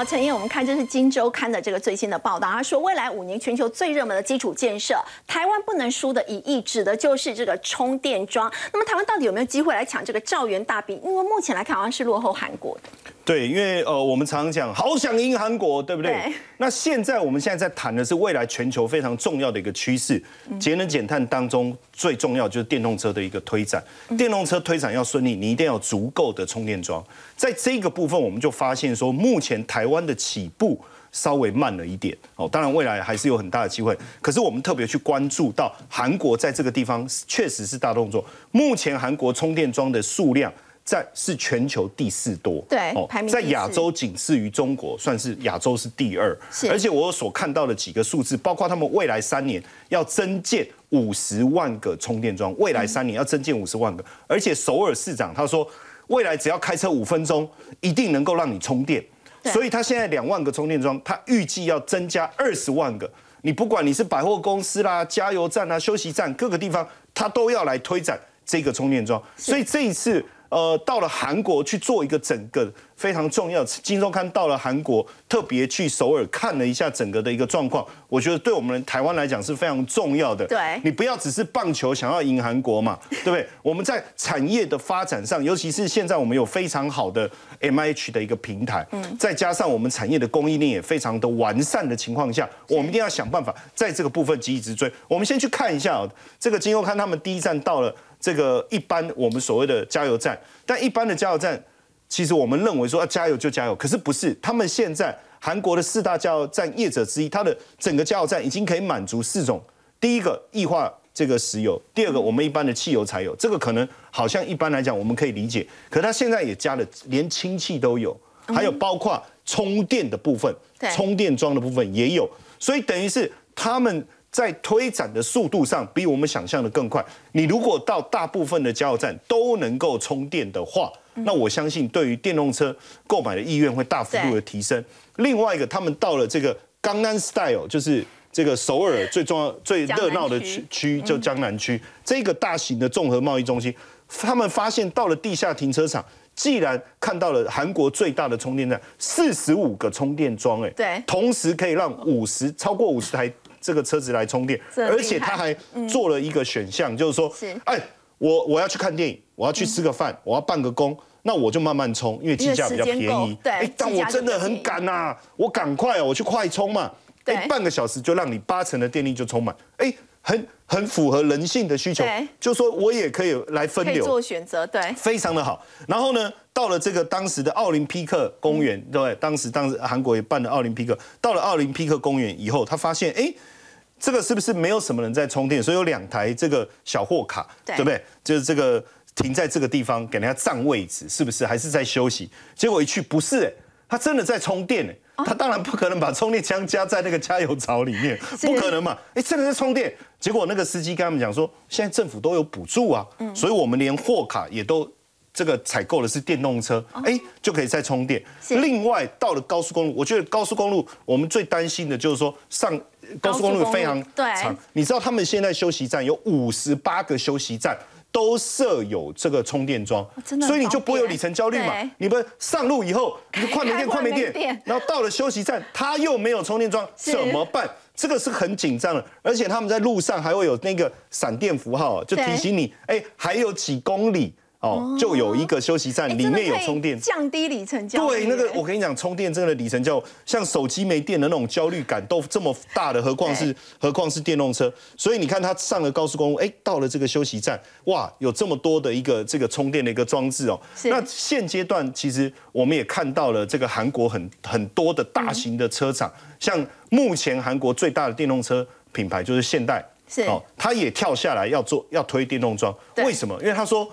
好，陈燕，我们看这是《金周刊》的这个最新的报道，他说未来五年全球最热门的基础建设，台湾不能输的一亿，指的就是这个充电桩。那么台湾到底有没有机会来抢这个兆元大饼？因为目前来看，好像是落后韩国的。对，因为呃，我们常常讲好想赢韩国，对不对？对那现在我们现在在谈的是未来全球非常重要的一个趋势，节能减碳当中最重要就是电动车的一个推展。电动车推展要顺利，你一定要有足够的充电桩。在这个部分，我们就发现说，目前台湾的起步。稍微慢了一点哦，当然未来还是有很大的机会。可是我们特别去关注到韩国在这个地方确实是大动作。目前韩国充电桩的数量在是全球第四多，哦对排名在亚洲仅次于中国，算是亚洲是第二。而且我所看到的几个数字，包括他们未来三年要增建五十万个充电桩，未来三年要增建五十万个。而且首尔市长他说，未来只要开车五分钟，一定能够让你充电。所以他现在两万个充电桩，他预计要增加二十万个。你不管你是百货公司啦、加油站啦、休息站各个地方，他都要来推展这个充电桩。所以这一次，呃，到了韩国去做一个整个非常重要，《金周刊》到了韩国，特别去首尔看了一下整个的一个状况。我觉得对我们台湾来讲是非常重要的。对你不要只是棒球想要赢韩国嘛，对不对？我们在产业的发展上，尤其是现在我们有非常好的 M H 的一个平台，再加上我们产业的供应链也非常的完善的情况下，我们一定要想办法在这个部分积极直追。我们先去看一下哦，这个金优刊他们第一站到了这个一般我们所谓的加油站，但一般的加油站。其实我们认为说要加油就加油，可是不是？他们现在韩国的四大加油站业者之一，它的整个加油站已经可以满足四种：第一个液化这个石油，第二个我们一般的汽油、柴油，这个可能好像一般来讲我们可以理解，可它现在也加了连氢气都有，还有包括充电的部分，充电桩的部分也有，所以等于是他们。在推展的速度上比我们想象的更快。你如果到大部分的加油站都能够充电的话，那我相信对于电动车购买的意愿会大幅度的提升。另外一个，他们到了这个江南 style，就是这个首尔最重要、<laughs> 最热闹的区区，就江南区这个大型的综合贸易中心，他们发现到了地下停车场。既然看到了韩国最大的充电站，四十五个充电桩，哎，对同时可以让五十超过五十台这个车子来充电，而且他还做了一个选项，就是说是，哎，我我要去看电影，我要去吃个饭，我要办个工。那我就慢慢充，因为计价比较便宜。对哎但我真的很赶呐、我赶快啊，我去快充嘛。哎，半个小时就让你八成的电力就充满。哎，很很符合人性的需求对，就说我也可以来分流。做选择，对，非常的好。然后呢，到了这个当时的奥林匹克公园，对？当时当时韩国也办了奥林匹克，到了奥林匹克公园以后，他发现，哎。这个是不是没有什么人在充电？所以有两台这个小货卡，对对不对？就是这个停在这个地方给人家占位置，是不是？还是在休息？结果一去不是、哎，他真的在充电、哎。他当然不可能把充电枪加在那个加油槽里面，不可能嘛？哎，真的在充电。结果那个司机跟他们讲说，现在政府都有补助啊，所以我们连货卡也都这个采购的是电动车，哎，就可以再充电。另外到了高速公路，我觉得高速公路我们最担心的就是说上高速公路非常对。长，你知道他们现在休息站有五十八个休息站。都设有这个充电桩，所以你就不会有里程焦虑嘛。你们上路以后，你就快没电，快没电。电，然后到了休息站，它又没有充电桩，怎么办？这个是很紧张的，而且他们在路上还会有那个闪电符号，就提醒你，哎，还有几公里哦，就有一个休息站，哎里面有充电。降低里程焦虑。对，那个我跟你讲，充电真的里程焦，像手机没电的那种焦虑感都这么大的，何况是何况是电动车。所以你看，它上了高速公路，哎，到了这个休息站，哇，有这么多的一个这个充电的一个装置哦。那现阶段其实我们也看到了这个韩国很很多的大型的车厂，像目前韩国最大的电动车品牌就是现代，是哦，他也跳下来要做要推电动桩，对为什么？因为他说。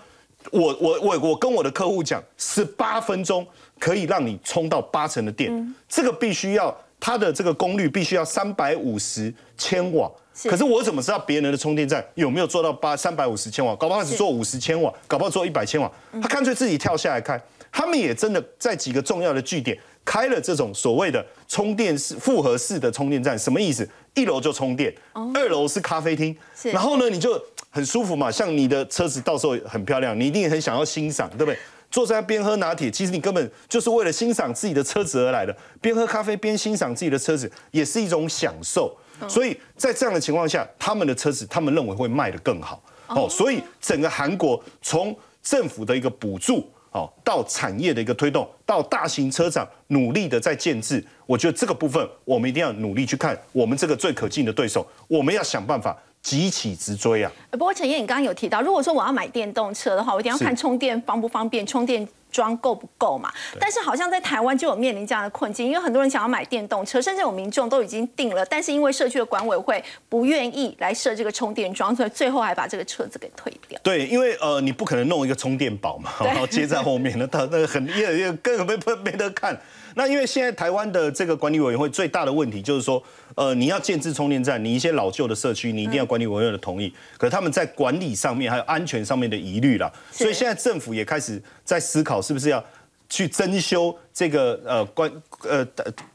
我我我我跟我的客户讲，十八分钟可以让你充到八成的电，嗯这个必须要它的这个功率必须要三百五十千瓦。可是我怎么知道别人的充电站有没有做到八三百五十千瓦？搞不好只做五十千瓦，搞不好做一百千瓦，他干脆自己跳下来开。他们也真的在几个重要的据点开了这种所谓的充电式复合式的充电站，什么意思？一楼就充电，二楼是咖啡厅，然后呢你就很舒服嘛。像你的车子到时候很漂亮，你一定很想要欣赏，对不对？坐在那边喝拿铁，其实你根本就是为了欣赏自己的车子而来的。边喝咖啡边欣赏自己的车子，也是一种享受。所以在这样的情况下，他们的车子他们认为会卖得更好。哦，所以整个韩国从政府的一个补助，哦，到产业的一个推动，到大型车厂努力的在建制，我觉得这个部分我们一定要努力去看我们这个最可敬的对手，我们要想办法急起直追啊！不过陈燕，你刚刚有提到，如果说我要买电动车的话，我一定要看充电方不方便，充电桩够不够嘛。但是好像在台湾就有面临这样的困境，因为很多人想要买电动车，甚至有民众都已经定了，但是因为社区的管委会不愿意来设这个充电桩，所以最后还把这个车子给退掉。对，因为呃，你不可能弄一个充电宝嘛，然后接在后面，那它那个很也也根本没没得看。那因为现在台湾的这个管理委员会最大的问题就是说，呃，你要建置充电站，你一些老旧的社区，你一定要管理委员会的同意。可是他们在管理上面还有安全上面的疑虑啦，所以现在政府也开始在思考，是不是要去增修这个呃关呃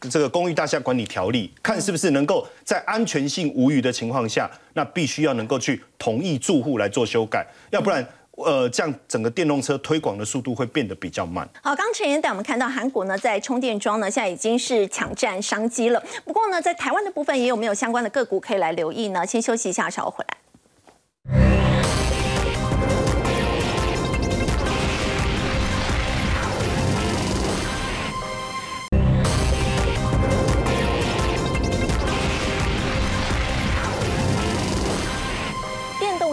这个公寓大厦管理条例，看是不是能够在安全性无虞的情况下，那必须要能够去同意住户来做修改，要不然。呃，这样整个电动车推广的速度会变得比较慢。好，刚陈妍带我们看到韩国呢，在充电桩呢，现在已经是抢占商机了。不过呢，在台湾的部分也有没有相关的个股可以来留意呢？先休息一下，稍后回来。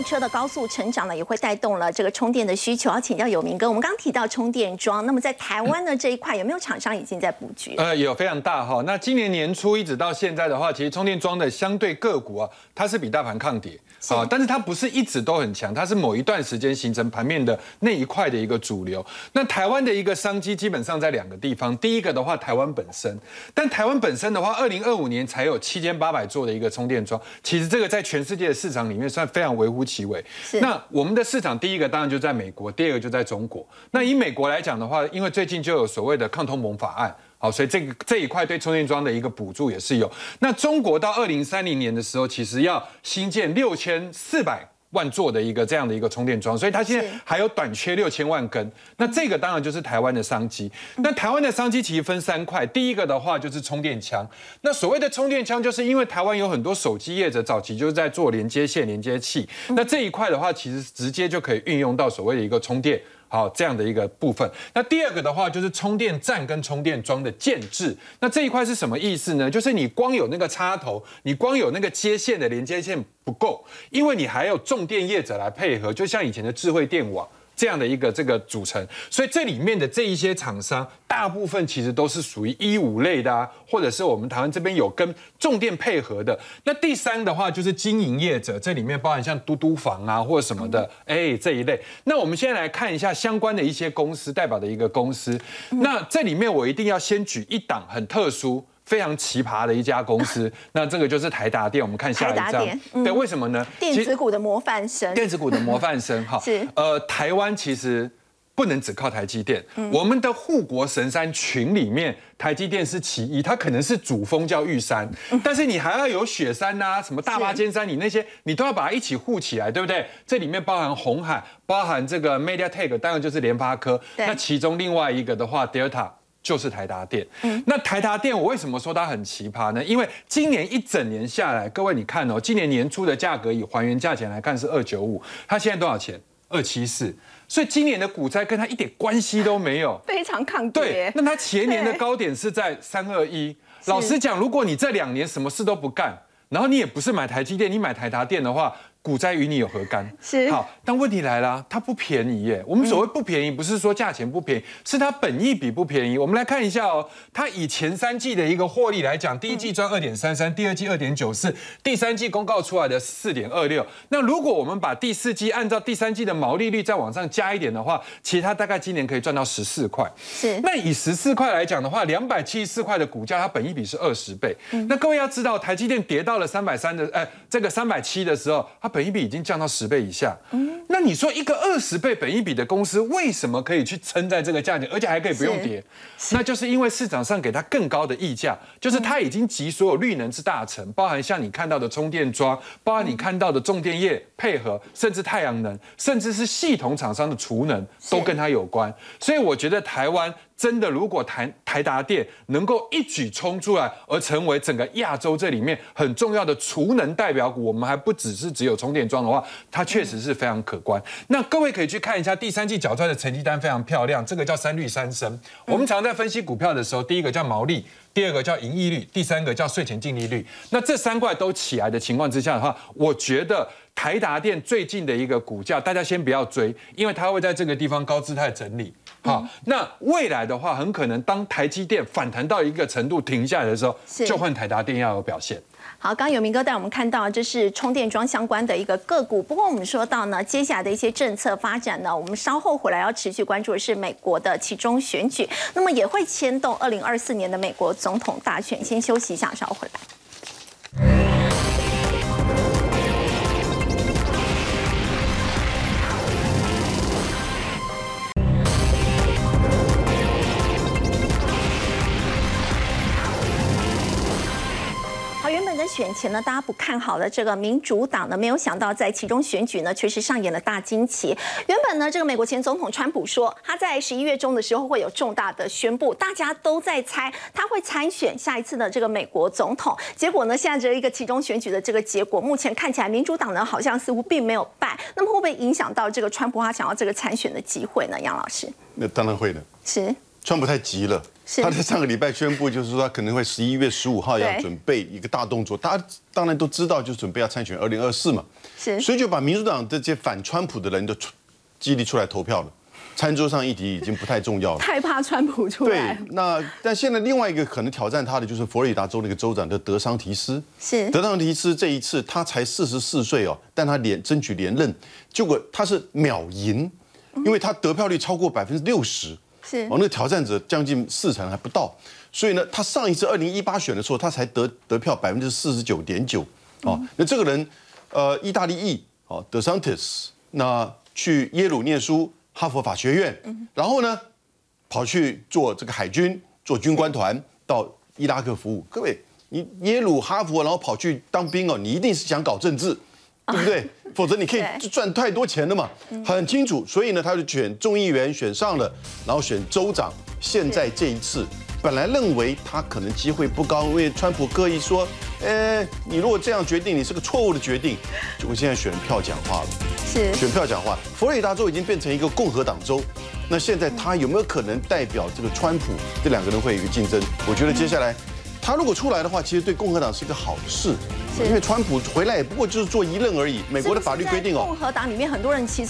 车的高速成长呢，也会带动了这个充电的需求。要请教有明哥，我们刚刚提到充电桩，那么在台湾的这一块有没有厂商已经在布局？呃，有非常大哈。那今年年初一直到现在的话，其实充电桩的相对个股啊，它是比大盘抗跌啊，但是它不是一直都很强，它是某一段时间形成盘面的那一块的一个主流。那台湾的一个商机基本上在两个地方，第一个的话，台湾本身，但台湾本身的话，二零二五年才有七千八百座的一个充电桩，其实这个在全世界的市场里面算非常微乎其微。那我们的市场第一个当然就在美国，第二个就在中国。那以美国来讲的话，因为最近就有所谓的抗通膨法案。好，所以这个这一块对充电桩的一个补助也是有。那中国到二零三零年的时候，其实要新建六千四百万座的一个这样的一个充电桩，所以它现在还有短缺六千万根。那这个当然就是台湾的商机。那台湾的商机其实分三块，第一个的话就是充电枪。那所谓的充电枪，就是因为台湾有很多手机业者早期就是在做连接线、连接器，那这一块的话，其实直接就可以运用到所谓的一个充电。好，这样的一个部分。那第二个的话就是充电站跟充电桩的建制。那这一块是什么意思呢？就是你光有那个插头，你光有那个接线的连接线不够，因为你还有重电业者来配合，就像以前的智慧电网。这样的一个这个组成，所以这里面的这一些厂商，大部分其实都是属于一五类的啊，或者是我们台湾这边有跟重电配合的。那第三的话就是经营业者，这里面包含像嘟嘟房啊或者什么的，哎这一类。那我们现在来看一下相关的一些公司代表的一个公司。那这里面我一定要先举一档很特殊。非常奇葩的一家公司，<laughs> 那这个就是台达电。我们看下一张台达电，嗯。对，为什么呢？电子股的模范生，电子股的模范生 <laughs> 哈，是。呃，台湾其实不能只靠台积电，我们的护国神山群里面，台积电是其一，它可能是主峰叫玉山，但是你还要有雪山呐、什么大巴尖山，你那些你都要把它一起护起来，对不对？这里面包含红海，包含这个 MediaTek，当然就是联发科。那其中另外一个的话，Delta。就是台达电，那台达电我为什么说它很奇葩呢？因为今年一整年下来，各位你看哦，今年年初的价格以还原价钱来看是二九五，它现在多少钱？二七四，所以今年的股灾跟它一点关系都没有。<laughs> 非常抗对跌，。那它前年的高点是在三二一。老实讲，如果你这两年什么事都不干，然后你也不是买台积电，你买台达电的话，股灾与你有何干？是好，但问题来了，它不便宜耶。我们所谓不便宜，不是说价钱不便宜，是它本益比不便宜。我们来看一下哦，它以前三季的一个获利来讲，第一季赚二点三三，第二季二点九四，第三季公告出来的四点二六。那如果我们把第四季按照第三季的毛利率再往上加一点的话，其实它大概今年可以赚到十四块。是那以十四块来讲的话，两百七十四块的股价，它本益比是二十倍。嗯那各位要知道，台积电跌到了三百三的，哎，这个三百七的时候，它本益比已经降到十倍以下。嗯那你说一个二十倍本益比的公司，为什么可以去撑在这个价钱，而且还可以不用跌？那就是因为市场上给它更高的溢价，就是它已经集所有绿能之大成，包含像你看到的充电桩，包含你看到的重电业配合，甚至太阳能，甚至是系统厂商的储能，都跟它有关。所以我觉得台湾。真的，如果台台达电能够一举冲出来，而成为整个亚洲这里面很重要的储能代表股，我们还不只是只有充电桩的话，它确实是非常可观。那各位可以去看一下第三季缴出来的成绩单，非常漂亮，这个叫三率三升。我们常在分析股票的时候，第一个叫毛利。第二个叫盈利率，第三个叫税前净利率。那这三块都起来的情况之下的话，我觉得台达电最近的一个股价，大家先不要追，因为它会在这个地方高姿态整理。好，那未来的话，很可能当台积电反弹到一个程度停下来的时候，就换台达电要有表现。好，刚刚有明哥带我们看到，这是充电桩相关的一个个股。不过我们说到呢，接下来的一些政策发展呢，我们稍后回来要持续关注的是美国的其中选举，那么也会牵动二零二四年的美国总统大选。先休息一下，稍后回来。前呢，大家不看好的这个民主党呢，没有想到在其中选举呢，确实上演了大惊奇。原本呢，这个美国前总统川普说他在十一月中的时候会有重大的宣布，大家都在猜他会参选下一次的这个美国总统。结果呢，现在这一个其中选举的这个结果，目前看起来民主党呢好像似乎并没有败。那么会不会影响到这个川普他想要这个参选的机会呢？杨老师那当然会的。是川普太急了，他在上个礼拜宣布，就是说他可能会十一月十五号要对。准备一个大动作，大家当然都知道，就准备要参选二零二四嘛，是。所以就把民主党这些反川普的人都出激励出来投票了。餐桌上议题已经不太重要了。太怕川普出对来，，那但现在另外一个可能挑战他的就是佛罗里达州那个州长的德桑提斯。是。德桑提斯这一次他才四十四岁哦，但他连争取连任，结果他是秒赢，因为他得票率超过百分之六十。是。哦，那个挑战者将近四成还不到，所以呢，他上一次二零一八选的时候，他才得得票百分之四十九点九。哦，那这个人，呃，意大利裔，哦，De Santis，那去耶鲁念书，哈佛法学院，然后呢，跑去做这个海军，做军官团，到伊拉克服务。各位，你耶鲁、哈佛，然后跑去当兵哦，你一定是想搞政治，对不对？<laughs> 否则你可以赚太多钱了嘛，很清楚。所以呢，他就选众议员选上了，然后选州长。现在这一次，本来认为他可能机会不高，因为川普刻意说，呃，你如果这样决定，你是个错误的决定。结果现在选票讲话了。是选票讲话，佛罗里达州已经变成一个共和党州，那现在他有没有可能代表这个川普这两个人会有一个竞争？我觉得接下来他如果出来的话，其实对共和党是一个好事，因为川普回来也不过就是做一任而已。美国的法律规定哦共，和党里面很多人其实